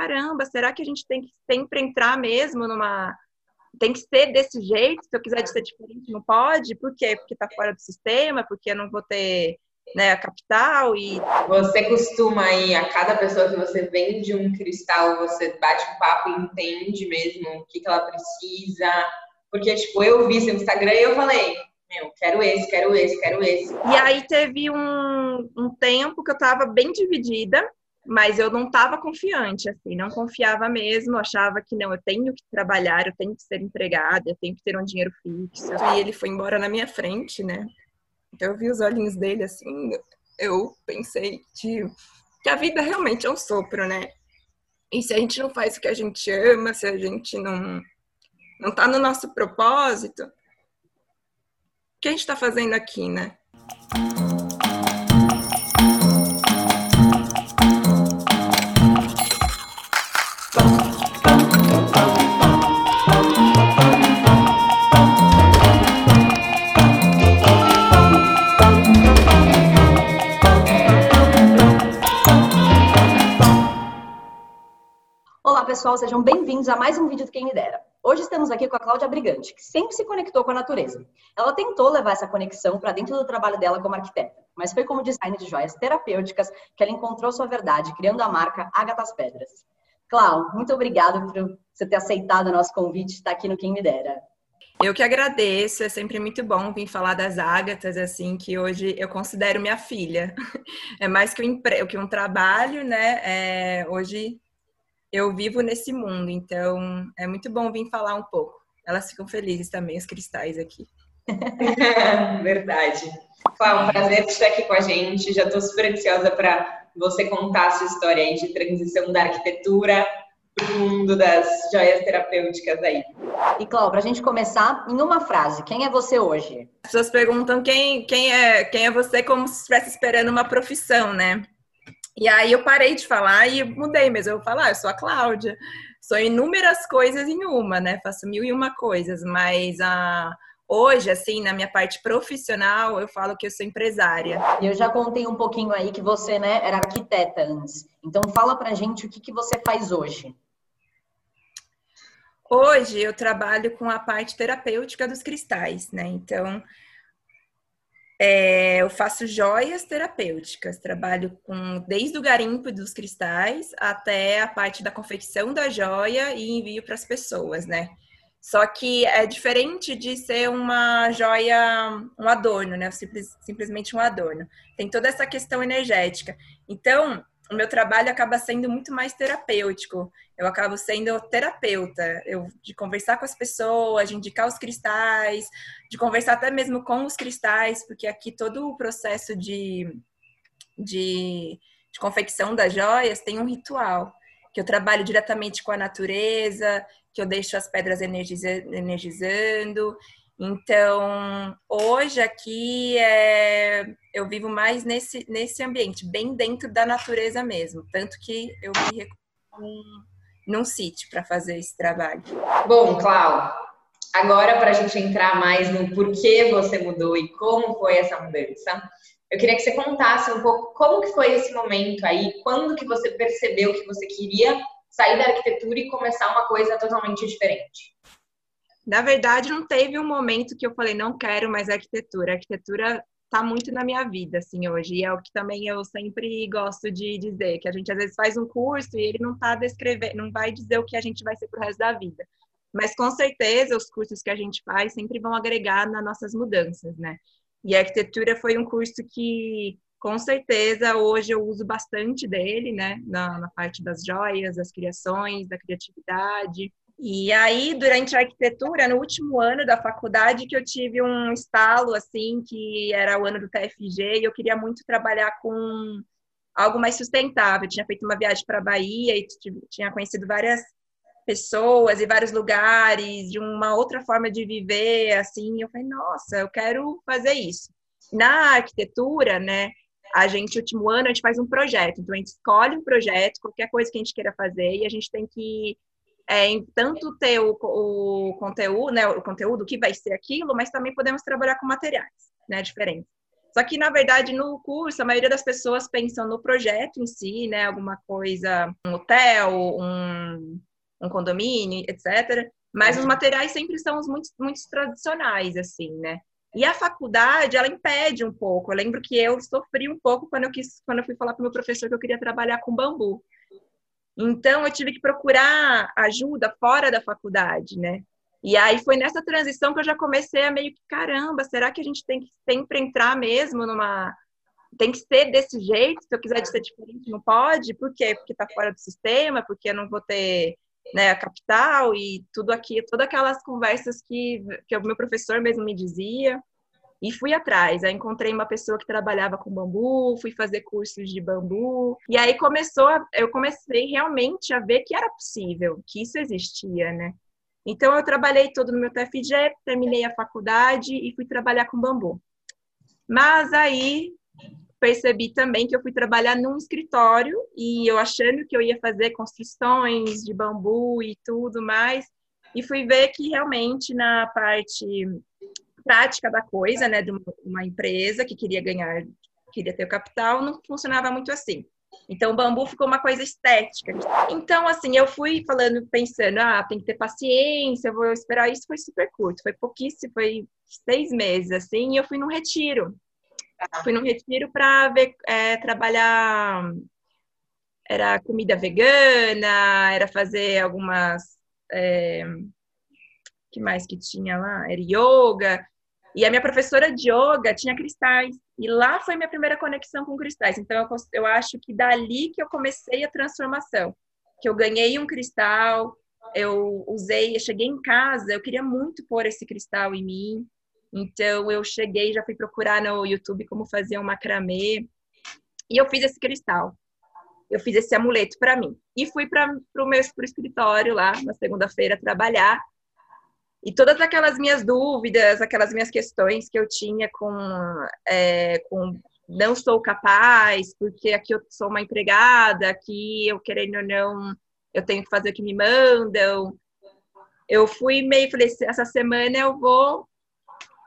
caramba, será que a gente tem que sempre entrar mesmo numa. Tem que ser desse jeito? Se eu quiser ser diferente, não pode? Por quê? Porque tá fora do sistema, porque eu não vou ter né, a capital e. Você costuma ir a cada pessoa que você vende um cristal, você bate um papo e entende mesmo o que, que ela precisa. Porque, tipo, eu vi seu Instagram e eu falei, meu, quero esse, quero esse, quero esse. E aí teve um, um tempo que eu tava bem dividida, mas eu não tava confiante, assim, não confiava mesmo, achava que não, eu tenho que trabalhar, eu tenho que ser empregada, eu tenho que ter um dinheiro fixo. E ele foi embora na minha frente, né? Então eu vi os olhinhos dele assim, eu pensei que, que a vida realmente é um sopro, né? E se a gente não faz o que a gente ama, se a gente não não tá no nosso propósito, o que a gente está fazendo aqui, né? Pessoal, sejam bem-vindos a mais um vídeo do Quem Me Dera. Hoje estamos aqui com a Cláudia Brigante, que sempre se conectou com a natureza. Ela tentou levar essa conexão para dentro do trabalho dela como arquiteta, mas foi como design de joias terapêuticas que ela encontrou sua verdade, criando a marca Agatas Pedras. Cláudia, muito obrigada por você ter aceitado o nosso convite de estar aqui no Quem Me Dera. Eu que agradeço, é sempre muito bom vir falar das ágatas, assim, que hoje eu considero minha filha. É mais que um, que um trabalho, né? É, hoje eu vivo nesse mundo, então é muito bom vir falar um pouco. Elas ficam felizes também, os cristais aqui. Verdade. Cláudia, um prazer estar aqui com a gente. Já estou super ansiosa para você contar a sua história aí de transição da arquitetura para o mundo das joias terapêuticas aí. E, Cláudia, para a gente começar, em uma frase, quem é você hoje? As pessoas perguntam quem, quem, é, quem é você como se estivesse esperando uma profissão, né? E aí eu parei de falar e mudei mesmo. Eu vou falar, ah, eu sou a Cláudia. Sou inúmeras coisas em uma, né? Faço mil e uma coisas, mas a. Hoje, assim, na minha parte profissional, eu falo que eu sou empresária. E eu já contei um pouquinho aí que você, né, era arquiteta antes. Então, fala pra gente o que, que você faz hoje. Hoje, eu trabalho com a parte terapêutica dos cristais, né? Então, é, eu faço joias terapêuticas, trabalho com desde o garimpo dos cristais até a parte da confecção da joia e envio para as pessoas, né? Só que é diferente de ser uma joia, um adorno, né? Simples, simplesmente um adorno. Tem toda essa questão energética. Então, o meu trabalho acaba sendo muito mais terapêutico. Eu acabo sendo terapeuta, eu, de conversar com as pessoas, de indicar os cristais, de conversar até mesmo com os cristais, porque aqui todo o processo de, de, de confecção das joias tem um ritual, que eu trabalho diretamente com a natureza, que eu deixo as pedras energizando, então, hoje aqui é, eu vivo mais nesse, nesse ambiente, bem dentro da natureza mesmo. Tanto que eu me recuo num sítio para fazer esse trabalho. Bom, Clau, agora para a gente entrar mais no porquê você mudou e como foi essa mudança, eu queria que você contasse um pouco como que foi esse momento aí, quando que você percebeu que você queria sair da arquitetura e começar uma coisa totalmente diferente. Na verdade, não teve um momento que eu falei, não quero mais arquitetura. A arquitetura está muito na minha vida, assim, hoje. E é o que também eu sempre gosto de dizer, que a gente às vezes faz um curso e ele não está descrevendo, não vai dizer o que a gente vai ser pro resto da vida. Mas com certeza os cursos que a gente faz sempre vão agregar nas nossas mudanças, né? E a arquitetura foi um curso que, com certeza, hoje eu uso bastante dele, né? Na, na parte das joias, das criações, da criatividade. E aí, durante a arquitetura, no último ano da faculdade, que eu tive um estalo, assim, que era o ano do TFG, e eu queria muito trabalhar com algo mais sustentável. Eu tinha feito uma viagem para a Bahia e tinha conhecido várias pessoas e vários lugares, de uma outra forma de viver, assim. Eu falei, nossa, eu quero fazer isso. Na arquitetura, né, a gente, último ano, a gente faz um projeto. Então, a gente escolhe um projeto, qualquer coisa que a gente queira fazer, e a gente tem que é, em tanto ter o, o, conteúdo, né, o conteúdo que vai ser aquilo, mas também podemos trabalhar com materiais, né, diferentes. Só que, na verdade, no curso, a maioria das pessoas pensam no projeto em si, né? Alguma coisa, um hotel, um, um condomínio, etc. Mas os materiais sempre são os muito, muito tradicionais, assim, né? E a faculdade, ela impede um pouco. Eu lembro que eu sofri um pouco quando eu, quis, quando eu fui falar para o meu professor que eu queria trabalhar com bambu. Então, eu tive que procurar ajuda fora da faculdade, né? E aí foi nessa transição que eu já comecei a meio que, caramba, será que a gente tem que sempre entrar mesmo numa. Tem que ser desse jeito? Se eu quiser ser diferente, não pode? Por quê? Porque está fora do sistema, porque eu não vou ter né, a capital e tudo aqui, todas aquelas conversas que, que o meu professor mesmo me dizia. E fui atrás, aí encontrei uma pessoa que trabalhava com bambu, fui fazer cursos de bambu, e aí começou, a, eu comecei realmente a ver que era possível, que isso existia, né? Então eu trabalhei todo no meu TFG, terminei a faculdade e fui trabalhar com bambu. Mas aí percebi também que eu fui trabalhar num escritório e eu achando que eu ia fazer construções de bambu e tudo mais, e fui ver que realmente na parte prática da coisa, né, de uma empresa que queria ganhar, queria ter o capital, não funcionava muito assim. Então, o bambu ficou uma coisa estética. Então, assim, eu fui falando, pensando, ah, tem que ter paciência, vou esperar. Isso foi super curto, foi pouquíssimo, foi seis meses, assim, e eu fui num retiro. Fui num retiro para ver, é, trabalhar, era comida vegana, era fazer algumas, é, que mais que tinha lá? Era yoga. E a minha professora de yoga tinha cristais. E lá foi minha primeira conexão com cristais. Então, eu, eu acho que dali que eu comecei a transformação. Que eu ganhei um cristal, eu usei, eu cheguei em casa, eu queria muito pôr esse cristal em mim. Então, eu cheguei, já fui procurar no YouTube como fazer um macramê. E eu fiz esse cristal. Eu fiz esse amuleto para mim. E fui para o meu pro escritório lá, na segunda-feira, trabalhar. E todas aquelas minhas dúvidas, aquelas minhas questões que eu tinha com, é, com não sou capaz, porque aqui eu sou uma empregada, aqui eu querendo ou não, eu tenho que fazer o que me mandam. Eu fui meio, falei, essa semana eu vou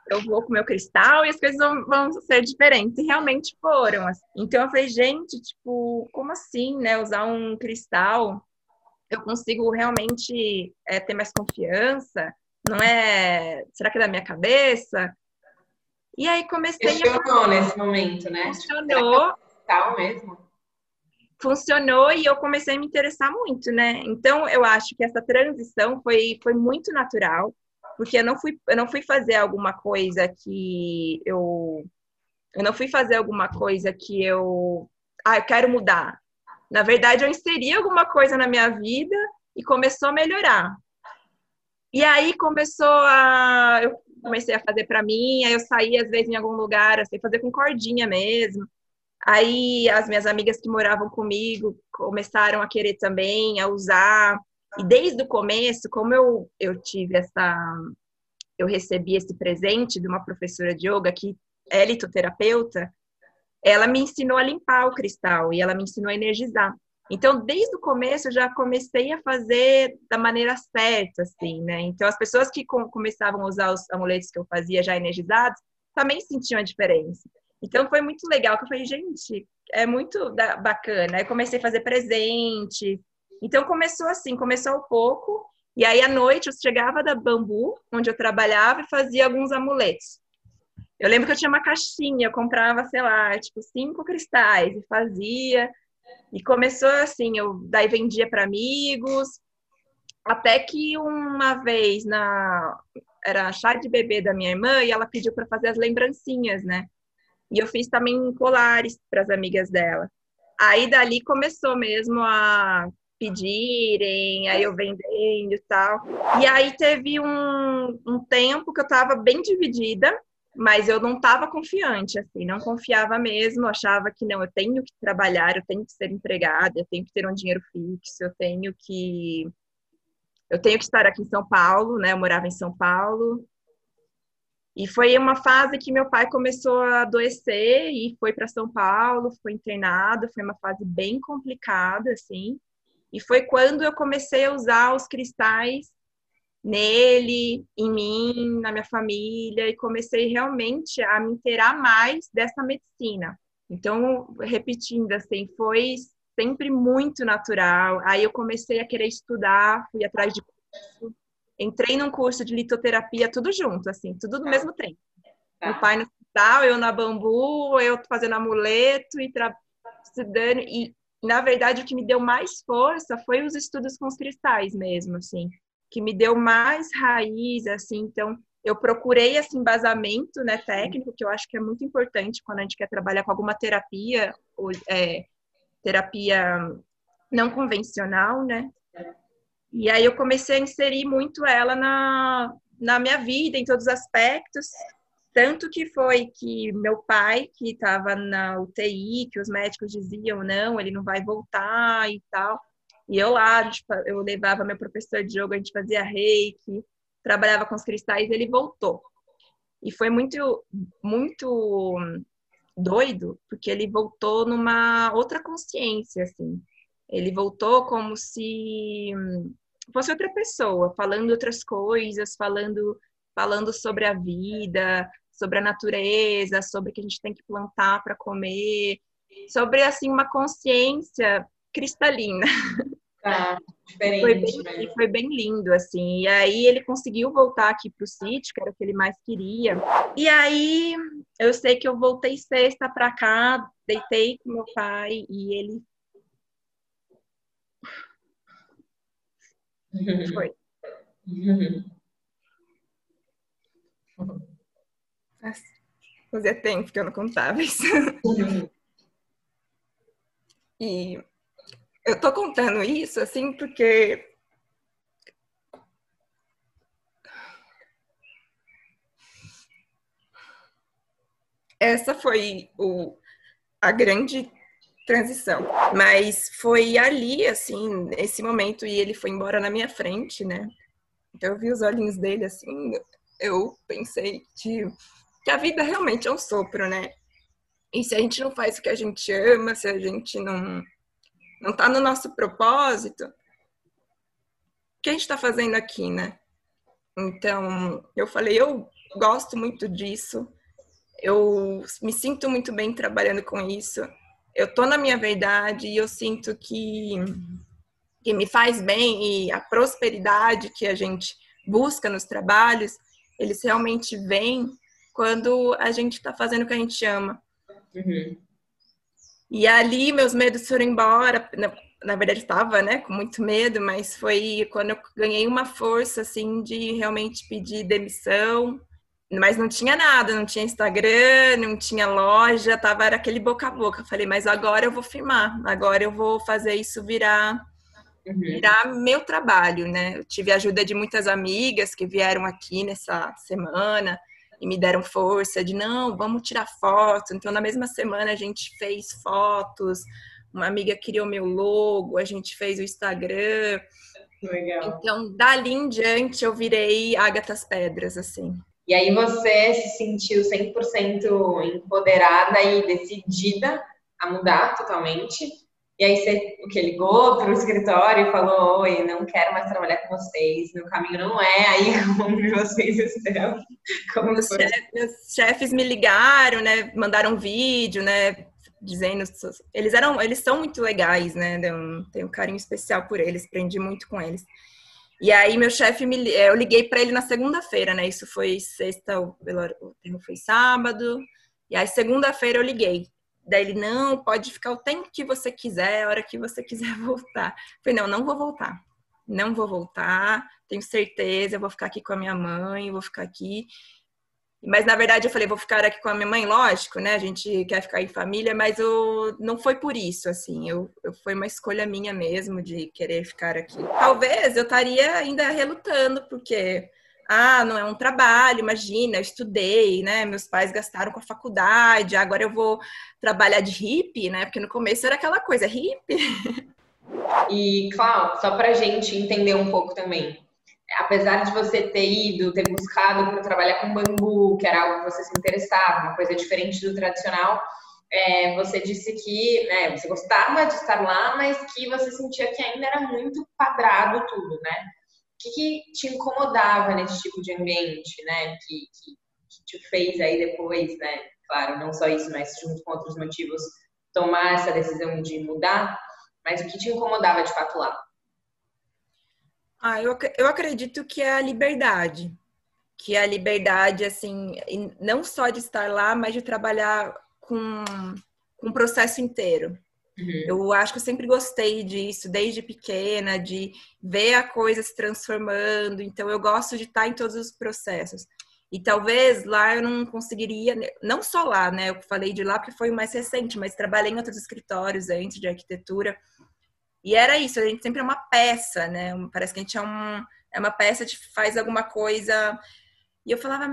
eu vou com meu cristal e as coisas vão, vão ser diferentes. E realmente foram. Assim. Então eu falei, gente, tipo, como assim, né? Usar um cristal, eu consigo realmente é, ter mais confiança não é. Será que é da minha cabeça? E aí comecei Funcionou a... nesse momento, né? Funcionou. Tal mesmo. Funcionou e eu comecei a me interessar muito, né? Então eu acho que essa transição foi, foi muito natural, porque eu não fui, eu não fui fazer alguma coisa que eu. Eu não fui fazer alguma coisa que eu. Ah, eu quero mudar. Na verdade, eu inseri alguma coisa na minha vida e começou a melhorar. E aí começou a. Eu comecei a fazer para mim, aí eu saía às vezes em algum lugar, assim, fazer com cordinha mesmo. Aí as minhas amigas que moravam comigo começaram a querer também, a usar. E desde o começo, como eu, eu tive essa. Eu recebi esse presente de uma professora de yoga que é litoterapeuta, ela me ensinou a limpar o cristal e ela me ensinou a energizar. Então, desde o começo, eu já comecei a fazer da maneira certa, assim, né? Então, as pessoas que começavam a usar os amuletos que eu fazia já energizados, também sentiam a diferença. Então, foi muito legal, que eu falei, gente, é muito bacana. Aí, comecei a fazer presente. Então, começou assim, começou um pouco. E aí, à noite, eu chegava da Bambu, onde eu trabalhava, e fazia alguns amuletos. Eu lembro que eu tinha uma caixinha, eu comprava, sei lá, tipo, cinco cristais, e fazia e começou assim, eu daí vendia para amigos, até que uma vez na era chá de bebê da minha irmã e ela pediu para fazer as lembrancinhas, né? E eu fiz também colares para as amigas dela. Aí dali começou mesmo a pedirem, aí eu vendendo e tal. E aí teve um, um tempo que eu estava bem dividida mas eu não estava confiante, assim, não confiava mesmo, achava que não, eu tenho que trabalhar, eu tenho que ser empregada, eu tenho que ter um dinheiro fixo, eu tenho que eu tenho que estar aqui em São Paulo, né? Eu morava em São Paulo. E foi uma fase que meu pai começou a adoecer e foi para São Paulo, foi internado, foi uma fase bem complicada, assim. E foi quando eu comecei a usar os cristais nele, em mim, na minha família, e comecei realmente a me inteirar mais dessa medicina. Então, repetindo assim, foi sempre muito natural. Aí eu comecei a querer estudar, fui atrás de curso, entrei num curso de litoterapia, tudo junto, assim, tudo no tá. mesmo tempo. Tá. Meu pai no hospital, eu na bambu, eu fazendo amuleto e estudando. E, na verdade, o que me deu mais força foi os estudos com os cristais mesmo, assim, que me deu mais raiz, assim. Então, eu procurei esse embasamento né, técnico, que eu acho que é muito importante quando a gente quer trabalhar com alguma terapia, ou, é, terapia não convencional, né? E aí eu comecei a inserir muito ela na, na minha vida, em todos os aspectos. Tanto que foi que meu pai, que estava na UTI, que os médicos diziam, não, ele não vai voltar e tal. E eu lá, eu levava meu professor de yoga, a gente fazia reiki, trabalhava com os cristais, ele voltou. E foi muito, muito doido, porque ele voltou numa outra consciência, assim. Ele voltou como se fosse outra pessoa, falando outras coisas, falando, falando sobre a vida, sobre a natureza, sobre o que a gente tem que plantar para comer, sobre assim uma consciência cristalina. Tá, diferente. Foi bem, né? foi bem lindo, assim. E aí ele conseguiu voltar aqui para o sítio, que era o que ele mais queria. E aí eu sei que eu voltei sexta para cá, deitei com meu pai e ele Foi. Fazia tempo que eu não contava isso. e eu tô contando isso assim porque essa foi o, a grande transição. Mas foi ali, assim, nesse momento, e ele foi embora na minha frente, né? Então eu vi os olhinhos dele assim, eu pensei que, que a vida realmente é um sopro, né? E se a gente não faz o que a gente ama, se a gente não não tá no nosso propósito, o que a gente está fazendo aqui, né? Então, eu falei, eu gosto muito disso, eu me sinto muito bem trabalhando com isso eu tô na minha verdade e eu sinto que, que me faz bem e a prosperidade que a gente busca nos trabalhos, eles realmente vêm quando a gente está fazendo o que a gente ama. Uhum. E ali meus medos foram embora. Na, na verdade estava, né, com muito medo, mas foi quando eu ganhei uma força assim de realmente pedir demissão mas não tinha nada, não tinha Instagram, não tinha loja, tava era aquele boca a boca. Falei, mas agora eu vou firmar, agora eu vou fazer isso virar uhum. virar meu trabalho, né? Eu tive a ajuda de muitas amigas que vieram aqui nessa semana e me deram força de não, vamos tirar foto. Então na mesma semana a gente fez fotos, uma amiga criou meu logo, a gente fez o Instagram. Legal. Então, dali em diante, eu virei Ágatas Pedras, assim. E aí você se sentiu 100% empoderada e decidida a mudar totalmente. E aí você o que ligou para o escritório e falou: "Oi, não quero mais trabalhar com vocês. Meu caminho não é aí onde vocês estão". Como os, chefes, chefes me ligaram, né? Mandaram um vídeo, né? Dizendo eles eram, eles são muito legais, né? Tenho um carinho especial por eles, aprendi muito com eles. E aí meu chefe me é, eu liguei para ele na segunda-feira, né? Isso foi sexta, o termo foi sábado. E aí segunda-feira eu liguei. Daí ele não, pode ficar o tempo que você quiser, a hora que você quiser voltar. Eu falei, não, não vou voltar. Não vou voltar, tenho certeza, eu vou ficar aqui com a minha mãe, vou ficar aqui. Mas na verdade eu falei, vou ficar aqui com a minha mãe, lógico, né? A gente quer ficar em família, mas eu, não foi por isso, assim. Eu, eu foi uma escolha minha mesmo de querer ficar aqui. Talvez eu estaria ainda relutando, porque ah, não é um trabalho, imagina, eu estudei, né? Meus pais gastaram com a faculdade, agora eu vou trabalhar de hippie, né? Porque no começo era aquela coisa, hippie. E, Cláudio, só para gente entender um pouco também, apesar de você ter ido, ter buscado para trabalhar com bambu, que era algo que você se interessava, uma coisa diferente do tradicional, é, você disse que né, você gostava de estar lá, mas que você sentia que ainda era muito quadrado tudo, né? Que, que te incomodava nesse tipo de ambiente, né? Que, que, que te fez aí depois, né? Claro, não só isso, mas junto com outros motivos, tomar essa decisão de mudar. Mas o que te incomodava de fato lá? Ah, eu, eu acredito que é a liberdade. Que é a liberdade, assim, não só de estar lá, mas de trabalhar com, com o processo inteiro. Uhum. Eu acho que eu sempre gostei disso, desde pequena, de ver a coisa se transformando. Então, eu gosto de estar em todos os processos. E talvez lá eu não conseguiria, não só lá, né? Eu falei de lá porque foi o mais recente, mas trabalhei em outros escritórios antes de arquitetura. E era isso, a gente sempre é uma peça, né? Parece que a gente é, um, é uma peça que faz alguma coisa. E eu falava,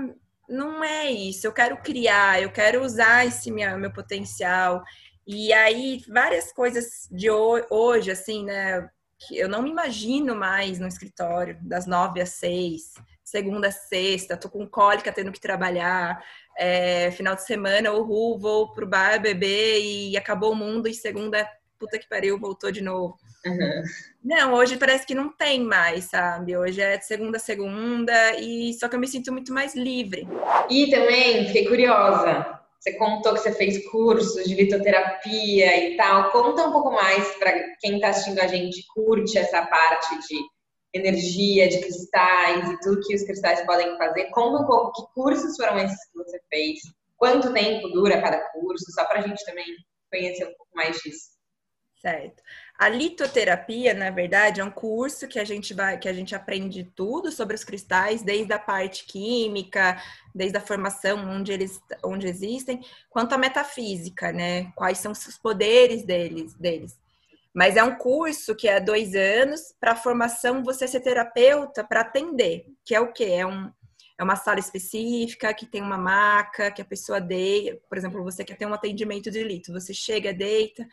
não é isso, eu quero criar, eu quero usar esse meu, meu potencial. E aí, várias coisas de hoje, assim, né? Que eu não me imagino mais no escritório, das nove às seis, segunda a sexta, tô com cólica tendo que trabalhar, é, final de semana, uhul, vou pro bar beber e acabou o mundo, e segunda puta que pariu, voltou de novo. Uhum. Não, hoje parece que não tem mais, sabe? Hoje é de segunda a segunda, e só que eu me sinto muito mais livre. E também fiquei curiosa. Você contou que você fez cursos de litoterapia e tal. Conta um pouco mais para quem está assistindo a gente, curte essa parte de energia, de cristais e tudo que os cristais podem fazer. Conta um pouco que cursos foram esses que você fez, quanto tempo dura cada curso, só para a gente também conhecer um pouco mais disso. Certo. A litoterapia, na verdade, é um curso que a gente vai, que a gente aprende tudo sobre os cristais, desde a parte química, desde a formação onde eles onde existem, quanto a metafísica, né? Quais são os poderes deles, deles. Mas é um curso que é dois anos para formação você ser terapeuta para atender, que é o que é um é uma sala específica que tem uma maca que a pessoa deita, por exemplo, você quer ter um atendimento de lito, você chega, deita,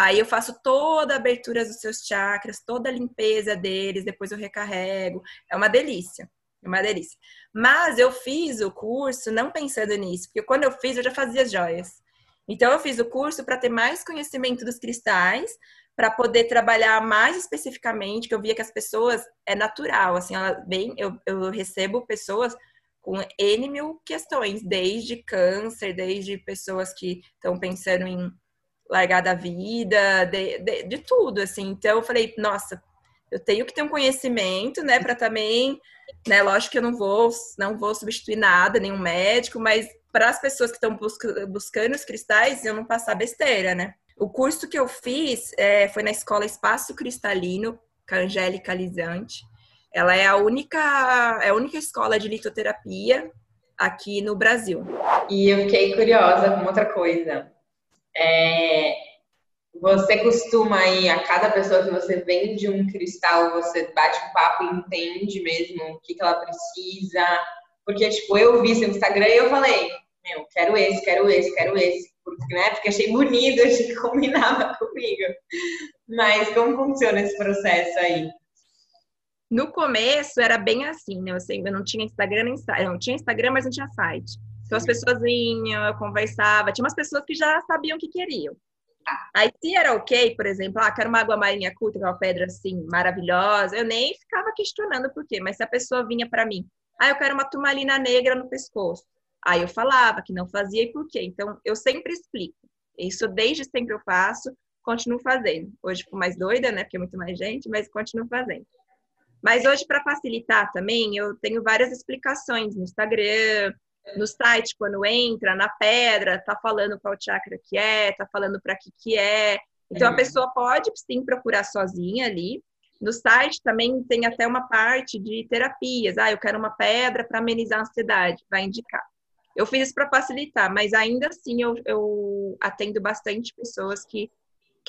Aí eu faço toda a abertura dos seus chakras, toda a limpeza deles, depois eu recarrego. É uma delícia. É uma delícia. Mas eu fiz o curso não pensando nisso, porque quando eu fiz eu já fazia joias. Então eu fiz o curso para ter mais conhecimento dos cristais, para poder trabalhar mais especificamente, que eu via que as pessoas é natural, assim, ela bem, eu, eu recebo pessoas com N mil questões, desde câncer, desde pessoas que estão pensando em largar da vida, de, de, de, tudo, assim. Então eu falei, nossa, eu tenho que ter um conhecimento, né, para também, né, lógico que eu não vou, não vou substituir nada, nenhum médico, mas para as pessoas que estão busca, buscando os cristais, eu não passar besteira, né. O curso que eu fiz é, foi na escola Espaço Cristalino, com a Angélica Lisante. Ela é a única, é a única escola de litoterapia aqui no Brasil. E eu fiquei curiosa com outra coisa. É, você costuma aí, a cada pessoa que você vende um cristal, você bate um papo e entende mesmo o que, que ela precisa. Porque, tipo, eu vi seu Instagram e eu falei, meu, quero esse, quero esse, quero esse. Porque, né, porque achei bonito, achei que combinava comigo. Mas como funciona esse processo aí? No começo era bem assim, né? Eu, eu não tinha Instagram nem. Eu não tinha Instagram, mas não tinha site. Então as pessoas vinham, eu conversava, tinha umas pessoas que já sabiam o que queriam. Aí se era ok, por exemplo, ah, quero uma água marinha curta, uma pedra assim maravilhosa, eu nem ficava questionando por quê, mas se a pessoa vinha para mim, ah, eu quero uma turmalina negra no pescoço. Aí eu falava que não fazia e por quê. Então eu sempre explico. Isso desde sempre eu faço, continuo fazendo. Hoje fico mais doida, né, porque é muito mais gente, mas continuo fazendo. Mas hoje para facilitar também, eu tenho várias explicações no Instagram, no site, quando entra, na pedra, tá falando qual chakra que é, tá falando para que que é. Então, a uhum. pessoa pode, sim, procurar sozinha ali. No site também tem até uma parte de terapias. Ah, eu quero uma pedra para amenizar a ansiedade, vai indicar. Eu fiz isso para facilitar, mas ainda assim eu, eu atendo bastante pessoas que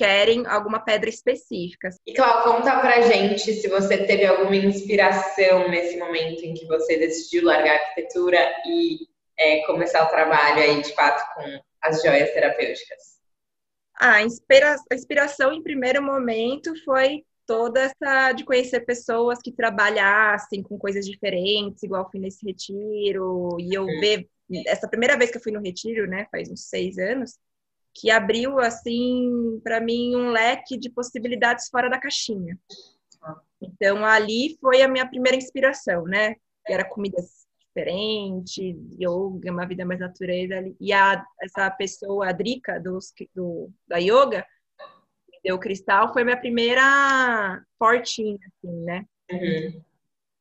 querem alguma pedra específica. E Cláudia, conta pra gente se você teve alguma inspiração nesse momento em que você decidiu largar a arquitetura e é, começar o trabalho aí, de fato, com as joias terapêuticas? Ah, a, inspira a inspiração em primeiro momento foi toda essa de conhecer pessoas que trabalhassem com coisas diferentes, igual fui nesse retiro, e eu hum. ver essa primeira vez que eu fui no retiro, né, faz uns seis anos, que abriu assim para mim um leque de possibilidades fora da caixinha. Então, ali foi a minha primeira inspiração, né? Que era comidas diferentes, yoga, uma vida mais natureza. E a, essa pessoa, a Drika, do, do, da yoga, deu cristal, foi minha primeira fortinha, assim, né? Uhum.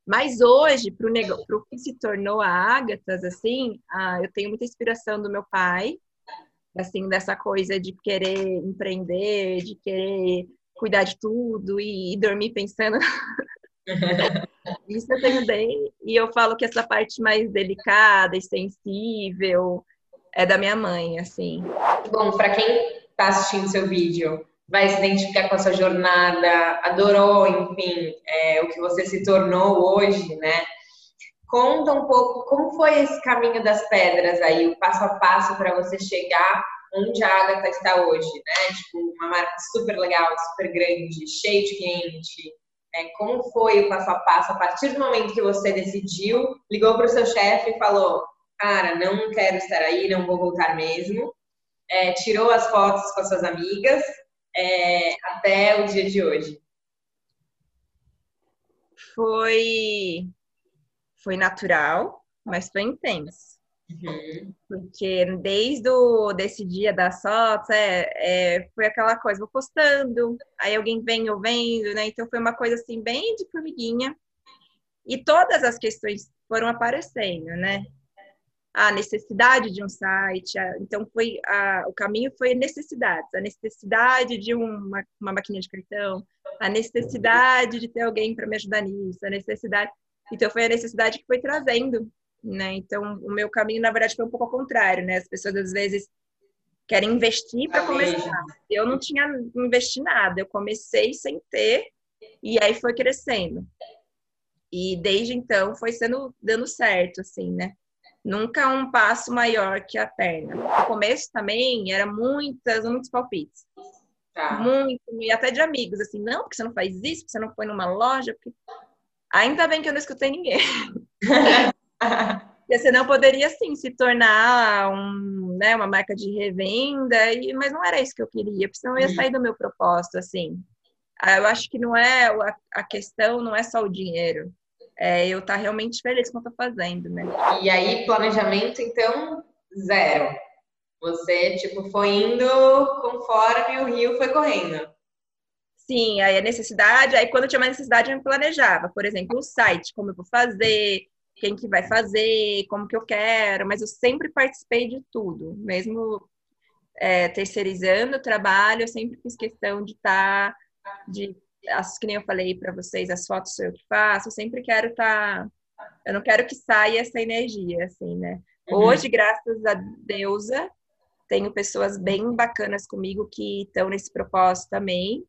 Mas hoje, para o que se tornou a Ágatas, assim, ah, eu tenho muita inspiração do meu pai, assim, dessa coisa de querer empreender, de querer cuidar de tudo e, e dormir pensando. Isso eu tenho bem. E eu falo que essa parte mais delicada e sensível é da minha mãe, assim. Bom, para quem está assistindo seu vídeo, vai se identificar com a sua jornada, adorou, enfim, é, o que você se tornou hoje, né? Conta um pouco como foi esse caminho das pedras aí, o passo a passo para você chegar onde a Agatha está hoje, né? Tipo, uma marca super legal, super grande, cheio de cliente. É, como foi o passo a passo a partir do momento que você decidiu, ligou para o seu chefe e falou: Cara, não quero estar aí, não vou voltar mesmo. É, tirou as fotos com as suas amigas é, até o dia de hoje? Foi, foi natural, mas foi intenso. Uhum. Porque desde o, desse dia da fotos, é, é, foi aquela coisa, vou postando, aí alguém vem ou vendo, né? Então foi uma coisa assim, bem de formiguinha. E todas as questões foram aparecendo, né? a necessidade de um site, a, então foi a, o caminho foi necessidades, a necessidade de uma, uma máquina de cartão, a necessidade de ter alguém para me ajudar nisso, a necessidade, então foi a necessidade que foi trazendo, né? Então o meu caminho na verdade foi um pouco ao contrário, né? As pessoas às vezes querem investir para começar. Eu não tinha investido nada, eu comecei sem ter e aí foi crescendo. E desde então foi sendo dando certo, assim, né? Nunca um passo maior que a perna. No começo também era muitas, muitos palpites. Tá. Muito, e até de amigos, assim, não, porque você não faz isso, porque você não foi numa loja, porque... Ainda bem que eu não escutei ninguém. Porque senão poderia, sim, se tornar um, né, uma marca de revenda, e, mas não era isso que eu queria, porque senão eu ia uhum. sair do meu propósito, assim. Ah, eu acho que não é, a, a questão não é só o dinheiro é, eu estar tá realmente feliz com o que eu tô fazendo, né? E aí, planejamento, então, zero. Você, tipo, foi indo conforme o rio foi correndo. Sim, aí a necessidade, aí quando tinha uma necessidade eu me planejava, por exemplo, o site, como eu vou fazer, quem que vai fazer, como que eu quero, mas eu sempre participei de tudo, mesmo é, terceirizando o trabalho, eu sempre fiz questão de estar, tá, de as que nem eu falei para vocês, as fotos sou eu que faço, eu sempre quero estar. Tá, eu não quero que saia essa energia, assim, né? Uhum. Hoje, graças a Deusa, tenho pessoas bem bacanas comigo que estão nesse propósito também.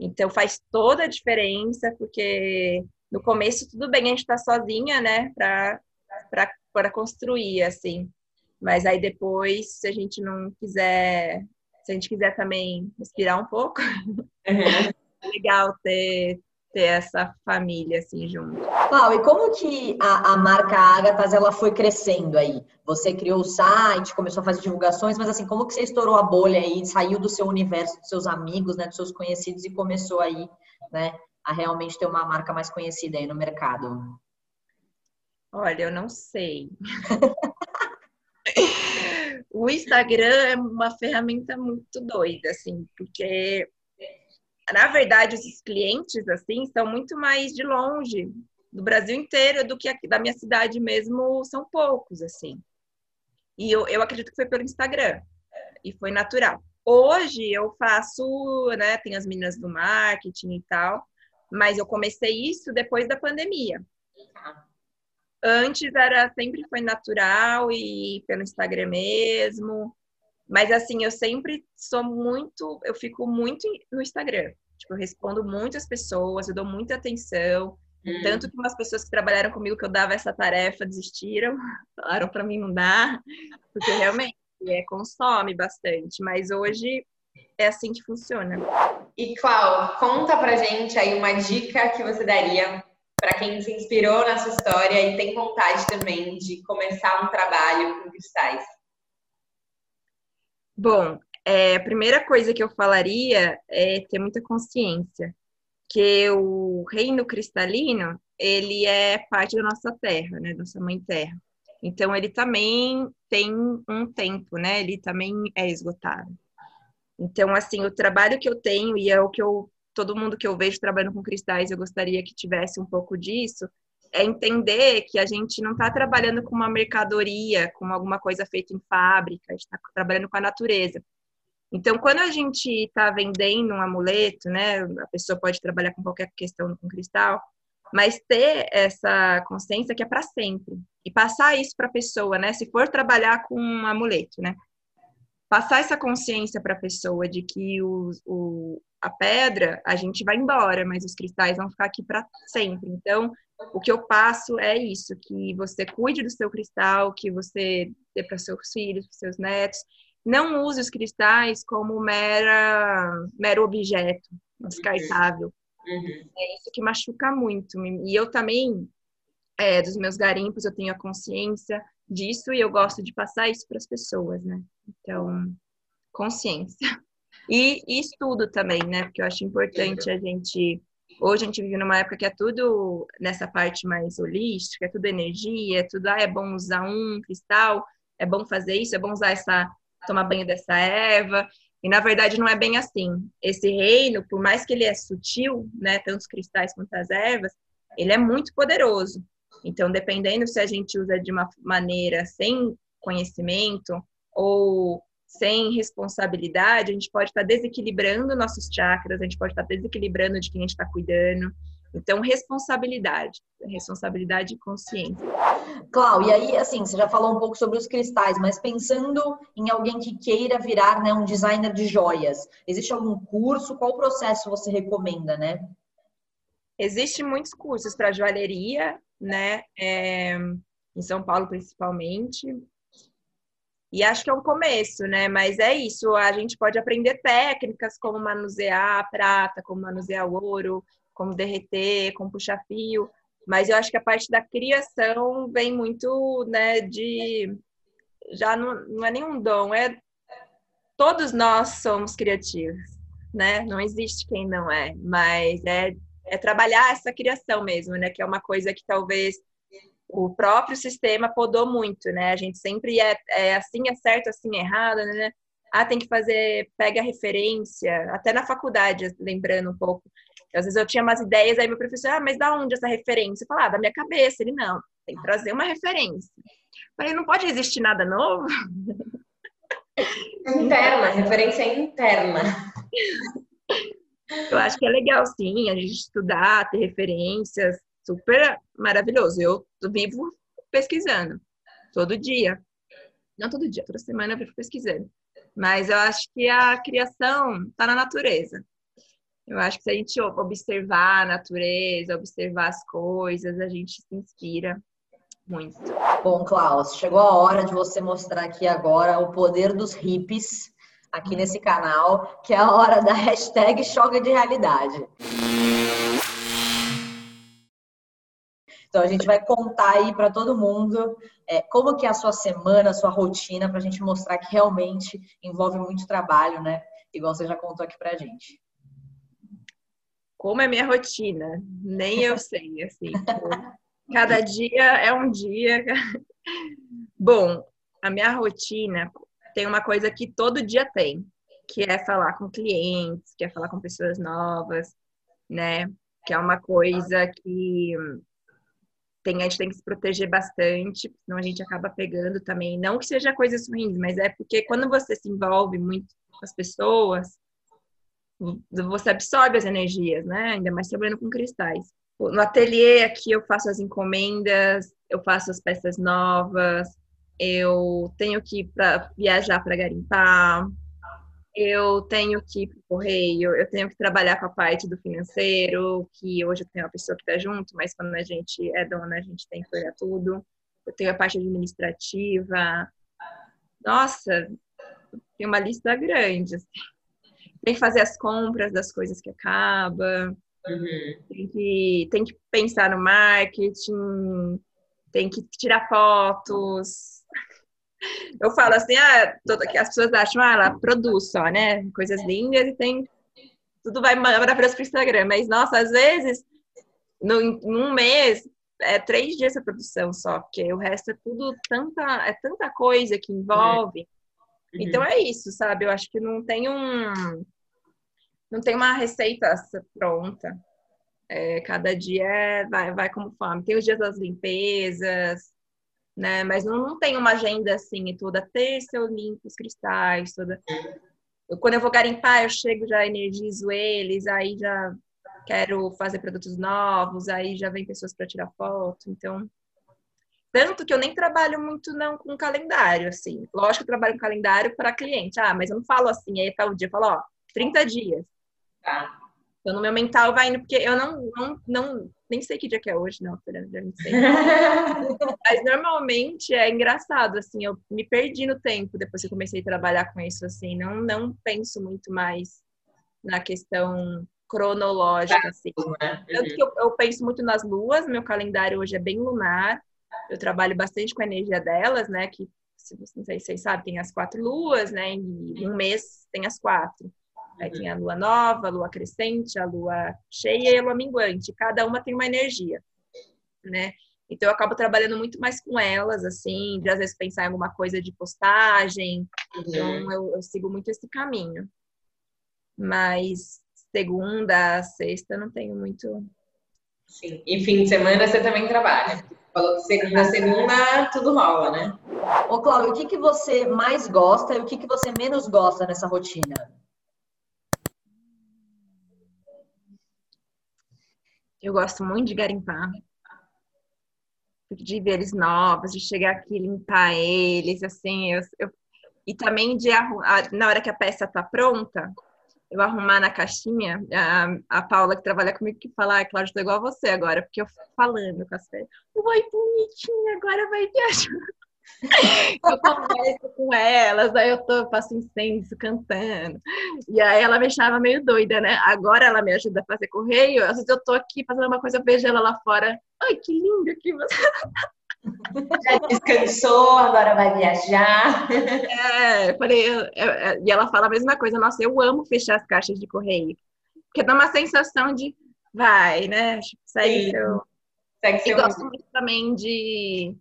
Então faz toda a diferença, porque no começo tudo bem a gente tá sozinha, né, para construir, assim. Mas aí depois, se a gente não quiser, se a gente quiser também respirar um pouco, uhum legal ter, ter essa família assim junto. Paulo, e como que a, a marca Agatas ela foi crescendo aí? Você criou o site, começou a fazer divulgações, mas assim, como que você estourou a bolha aí, saiu do seu universo, dos seus amigos, né, dos seus conhecidos e começou aí, né, a realmente ter uma marca mais conhecida aí no mercado? Olha, eu não sei. o Instagram é uma ferramenta muito doida, assim, porque na verdade, os clientes, assim, são muito mais de longe, do Brasil inteiro, do que aqui, da minha cidade mesmo, são poucos, assim. E eu, eu acredito que foi pelo Instagram. E foi natural. Hoje eu faço, né, tem as meninas do marketing e tal, mas eu comecei isso depois da pandemia. Antes era sempre foi natural e pelo Instagram mesmo. Mas assim, eu sempre sou muito, eu fico muito no Instagram. Tipo, eu respondo muitas pessoas, eu dou muita atenção. Hum. Tanto que umas pessoas que trabalharam comigo que eu dava essa tarefa desistiram, falaram para mim não dar, porque realmente é, consome bastante. Mas hoje é assim que funciona. E Clau, conta pra gente aí uma dica que você daria para quem se inspirou na sua história e tem vontade também de começar um trabalho com cristais. Bom, é, a primeira coisa que eu falaria é ter muita consciência. que o reino cristalino, ele é parte da nossa terra, né, da nossa mãe terra. Então ele também tem um tempo, né? Ele também é esgotado. Então, assim, o trabalho que eu tenho e é o que eu todo mundo que eu vejo trabalhando com cristais, eu gostaria que tivesse um pouco disso, é entender que a gente não está trabalhando com uma mercadoria, com alguma coisa feita em fábrica, a gente está trabalhando com a natureza. Então, quando a gente está vendendo um amuleto, né, a pessoa pode trabalhar com qualquer questão com cristal, mas ter essa consciência que é para sempre e passar isso para a pessoa, né? Se for trabalhar com um amuleto, né? Passar essa consciência para a pessoa de que o, o, a pedra a gente vai embora, mas os cristais vão ficar aqui para sempre. Então, o que eu passo é isso, que você cuide do seu cristal, que você dê para seus filhos, para seus netos. Não use os cristais como mera, mero objeto descartável. Uhum. É isso que machuca muito. E eu também, é, dos meus garimpos, eu tenho a consciência disso e eu gosto de passar isso para as pessoas, né? Então, consciência. E, e estudo também, né? Porque eu acho importante a gente Hoje a gente vive numa época que é tudo nessa parte mais holística, é tudo energia, é tudo, ah, é bom usar um cristal, é bom fazer isso, é bom usar essa, tomar banho dessa erva. E na verdade não é bem assim. Esse reino, por mais que ele é sutil, né, tanto os cristais quanto as ervas, ele é muito poderoso. Então, dependendo se a gente usa de uma maneira sem conhecimento ou sem responsabilidade, a gente pode estar desequilibrando nossos chakras, a gente pode estar desequilibrando de quem a gente está cuidando. Então, responsabilidade, responsabilidade e consciência. Clau, e aí, assim, você já falou um pouco sobre os cristais, mas pensando em alguém que queira virar né, um designer de joias, existe algum curso? Qual processo você recomenda, né? Existem muitos cursos para joalheria, né? É, em São Paulo, principalmente. E acho que é um começo, né? Mas é isso, a gente pode aprender técnicas como manusear a prata, como manusear o ouro, como derreter, como puxar fio. Mas eu acho que a parte da criação vem muito, né, de já não, não é nenhum dom, é todos nós somos criativos, né? Não existe quem não é, mas é, é trabalhar essa criação mesmo, né? Que é uma coisa que talvez o próprio sistema podou muito, né? A gente sempre é, é assim é certo, assim é errado, né? Ah, tem que fazer, pega referência, até na faculdade, lembrando um pouco. Às vezes eu tinha umas ideias, aí meu professor, ah, mas da onde essa referência? Eu falava, ah, da minha cabeça. Ele, não, tem que trazer uma referência. Eu falei, não pode existir nada novo? Interna, referência interna. Eu acho que é legal, sim, a gente estudar, ter referências, super maravilhoso. Eu vivo pesquisando todo dia. Não todo dia, toda semana eu vivo pesquisando. Mas eu acho que a criação está na natureza. Eu acho que se a gente observar a natureza, observar as coisas, a gente se inspira muito. Bom, Klaus, chegou a hora de você mostrar aqui agora o poder dos hippies aqui nesse canal, que é a hora da hashtag Choca de Realidade. Então a gente vai contar aí para todo mundo é, como que é a sua semana, a sua rotina, para a gente mostrar que realmente envolve muito trabalho, né? Igual você já contou aqui para a gente. Como é minha rotina? Nem eu sei, assim. Cada dia é um dia. Bom, a minha rotina tem uma coisa que todo dia tem, que é falar com clientes, que é falar com pessoas novas, né? Que é uma coisa que tem, a gente tem que se proteger bastante, senão a gente acaba pegando também. Não que seja coisas ruins, mas é porque quando você se envolve muito com as pessoas, você absorve as energias, né? Ainda mais trabalhando com cristais. No ateliê aqui eu faço as encomendas, eu faço as peças novas, eu tenho que ir para viajar para garimpar, eu tenho que ir para o correio, eu tenho que trabalhar com a parte do financeiro, que hoje eu tenho uma pessoa que está junto, mas quando a gente é dona, a gente tem que olhar tudo. Eu tenho a parte administrativa. Nossa, tem uma lista grande. Assim. Tem que fazer as compras das coisas que acaba. Uhum. Tem, que, tem que pensar no marketing, tem que tirar fotos, eu falo assim, ah, toda, as pessoas acham, ah, ela produz só, né? Coisas lindas e tem tudo vai maravilhoso pro Instagram. Mas, nossa, às vezes, no, num mês, é três dias a produção só, porque o resto é tudo tanta, é tanta coisa que envolve. Uhum. Então é isso, sabe? Eu acho que não tem um. Não tem uma receita pronta. É, cada dia é, vai, vai como fome. Tem os dias das limpezas, né? Mas não, não tem uma agenda assim, toda terça eu limpo os cristais, toda. Eu, quando eu vou garimpar, eu chego, já energizo eles, aí já quero fazer produtos novos, aí já vem pessoas para tirar foto, então tanto que eu nem trabalho muito não com calendário, assim. Lógico que eu trabalho com calendário para cliente. Ah, mas eu não falo assim, aí tá o dia, eu falo, ó, 30 dias. Tá. Então, no meu mental vai indo, porque eu não, não, não nem sei que dia que é hoje, não, Fernanda, já não sei. Mas normalmente é engraçado, assim, eu me perdi no tempo depois que eu comecei a trabalhar com isso, assim, não, não penso muito mais na questão cronológica, assim. Né? Tanto que eu, eu penso muito nas luas, meu calendário hoje é bem lunar, eu trabalho bastante com a energia delas, né, que se vocês, vocês sabem, tem as quatro luas, né, e um mês tem as quatro. Aí tem a lua nova, a lua crescente, a lua cheia e a lua minguante. Cada uma tem uma energia, né? Então eu acabo trabalhando muito mais com elas, assim, de às vezes pensar em alguma coisa de postagem. Então uhum. eu, eu sigo muito esse caminho. Mas segunda, sexta, não tenho muito. Sim. E fim de semana você também trabalha? Falou que segunda, segunda tudo rola, né? Ô, Cláudio, o que, que você mais gosta e o que, que você menos gosta nessa rotina? Eu gosto muito de garimpar. De ver eles novos, de chegar aqui limpar eles, assim, eu, eu... e também de na hora que a peça tá pronta, eu arrumar na caixinha, a, a Paula que trabalha comigo que fala, ah, Cláudia, tô igual a você agora, porque eu fico falando com as férias, oi, bonitinha, agora vai viajar. Eu converso com elas, aí eu tô, faço incenso cantando. E aí ela me achava meio doida, né? Agora ela me ajuda a fazer correio. Às vezes eu tô aqui fazendo uma coisa, eu vejo ela lá fora. Ai, que lindo que você. Já descansou, agora vai viajar. É, falei, e ela fala a mesma coisa, nossa, eu amo fechar as caixas de correio. Porque dá uma sensação de vai, né? Segue seu. Segue seu. E gosto muito também de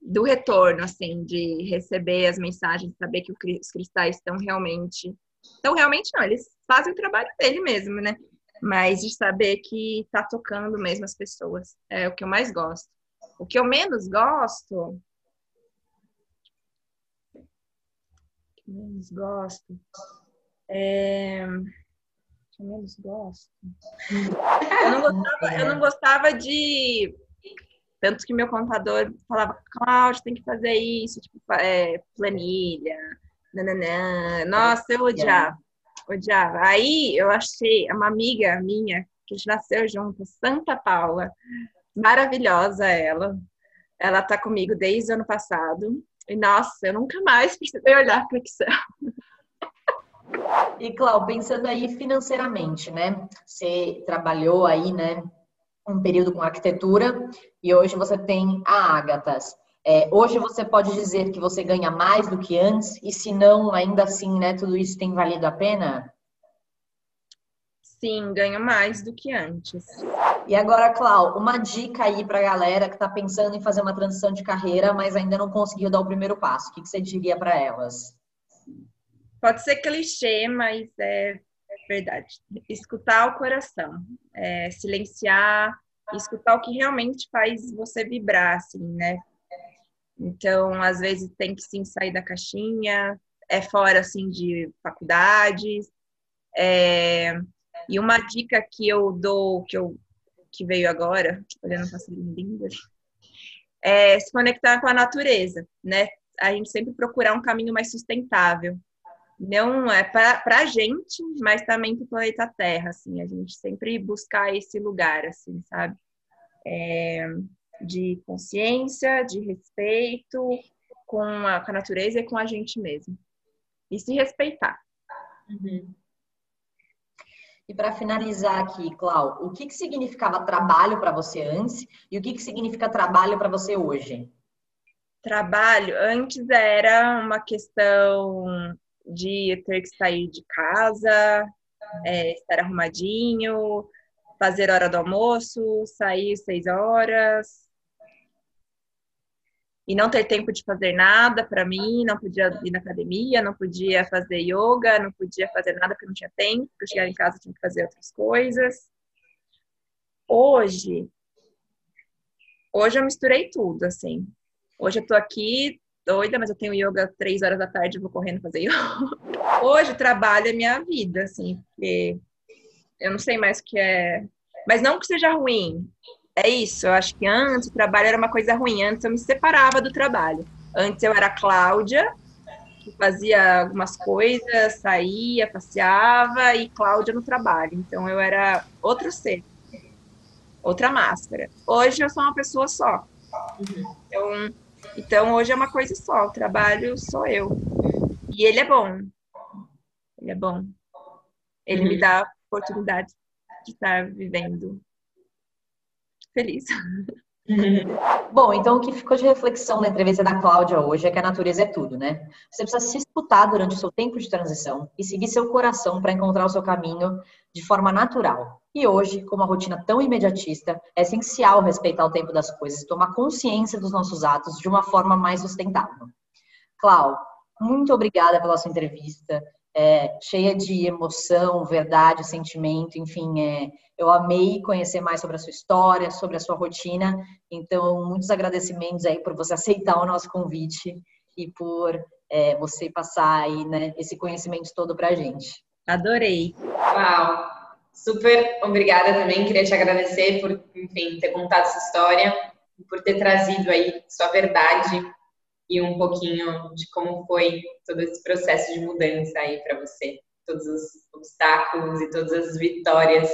do retorno, assim, de receber as mensagens, saber que os cristais estão realmente. Então, realmente não, eles fazem o trabalho dele mesmo, né? Mas de saber que tá tocando mesmo as pessoas. É o que eu mais gosto. O que eu menos gosto. O que menos gosto. É. O que eu menos gosto. Eu não gostava, eu não gostava de tanto que meu contador falava, Cláudio, tem que fazer isso, tipo, é, planilha, nananã. Nossa, eu odiava, odiava. Aí eu achei uma amiga minha, que nasceu junto, Santa Paula, maravilhosa ela. Ela tá comigo desde o ano passado. E, nossa, eu nunca mais precisei olhar para Excel. E, Cláudio, pensando aí financeiramente, né? Você trabalhou aí, né, um período com arquitetura e hoje você tem a Ágatas. É, hoje você pode dizer que você ganha mais do que antes e se não, ainda assim, né, tudo isso tem valido a pena? Sim, ganho mais do que antes. E agora, Clau, uma dica aí para a galera que está pensando em fazer uma transição de carreira, mas ainda não conseguiu dar o primeiro passo. O que, que você diria para elas? Pode ser clichê, mas é verdade. Escutar o coração, é, silenciar, escutar o que realmente faz você vibrar, assim, né? Então, às vezes tem que sim sair da caixinha, é fora assim de faculdades. É... E uma dica que eu dou, que eu que veio agora, olhando para lindo, é se conectar com a natureza, né? A gente sempre procurar um caminho mais sustentável não é para a gente, mas também para o planeta Terra, assim, a gente sempre buscar esse lugar, assim, sabe? É, de consciência, de respeito com a, com a, natureza e com a gente mesmo. E se respeitar. Uhum. E para finalizar aqui, Clau, o que, que significava trabalho para você antes e o que, que significa trabalho para você hoje? Trabalho, antes era uma questão de ter que sair de casa, é, estar arrumadinho, fazer hora do almoço, sair seis horas, e não ter tempo de fazer nada para mim, não podia ir na academia, não podia fazer yoga, não podia fazer nada porque não tinha tempo, porque chegar em casa tinha que fazer outras coisas. Hoje, hoje eu misturei tudo, assim. Hoje eu tô aqui doida, mas eu tenho yoga três horas da tarde vou correndo fazer yoga. Hoje trabalho é minha vida, assim, porque eu não sei mais o que é. Mas não que seja ruim, é isso, eu acho que antes o trabalho era uma coisa ruim, antes eu me separava do trabalho. Antes eu era Cláudia, que fazia algumas coisas, saía, passeava, e Cláudia no trabalho. Então eu era outro ser, outra máscara. Hoje eu sou uma pessoa só. Então, então hoje é uma coisa só, o trabalho sou eu. E ele é bom. Ele é bom. Ele me dá oportunidade de estar vivendo feliz. Bom, então o que ficou de reflexão na entrevista da Cláudia hoje é que a natureza é tudo, né? Você precisa se escutar durante o seu tempo de transição e seguir seu coração para encontrar o seu caminho de forma natural. E hoje, com uma rotina tão imediatista, é essencial respeitar o tempo das coisas e tomar consciência dos nossos atos de uma forma mais sustentável. Clau, muito obrigada pela sua entrevista é, cheia de emoção, verdade, sentimento, enfim, é, eu amei conhecer mais sobre a sua história, sobre a sua rotina, então muitos agradecimentos aí por você aceitar o nosso convite e por é, você passar aí, né, esse conhecimento todo pra gente. Adorei. Uau, super obrigada também, queria te agradecer por, enfim, ter contado essa história, por ter trazido aí sua verdade e um pouquinho de como foi todo esse processo de mudança aí para você, todos os obstáculos e todas as vitórias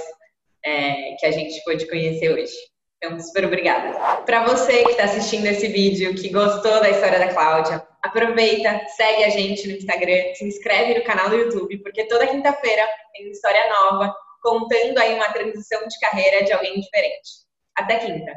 é, que a gente pôde conhecer hoje. Então, super obrigada. Para você que está assistindo esse vídeo, que gostou da história da Cláudia, aproveita, segue a gente no Instagram, se inscreve no canal do YouTube, porque toda quinta-feira tem história nova, contando aí uma transição de carreira de alguém diferente. Até quinta!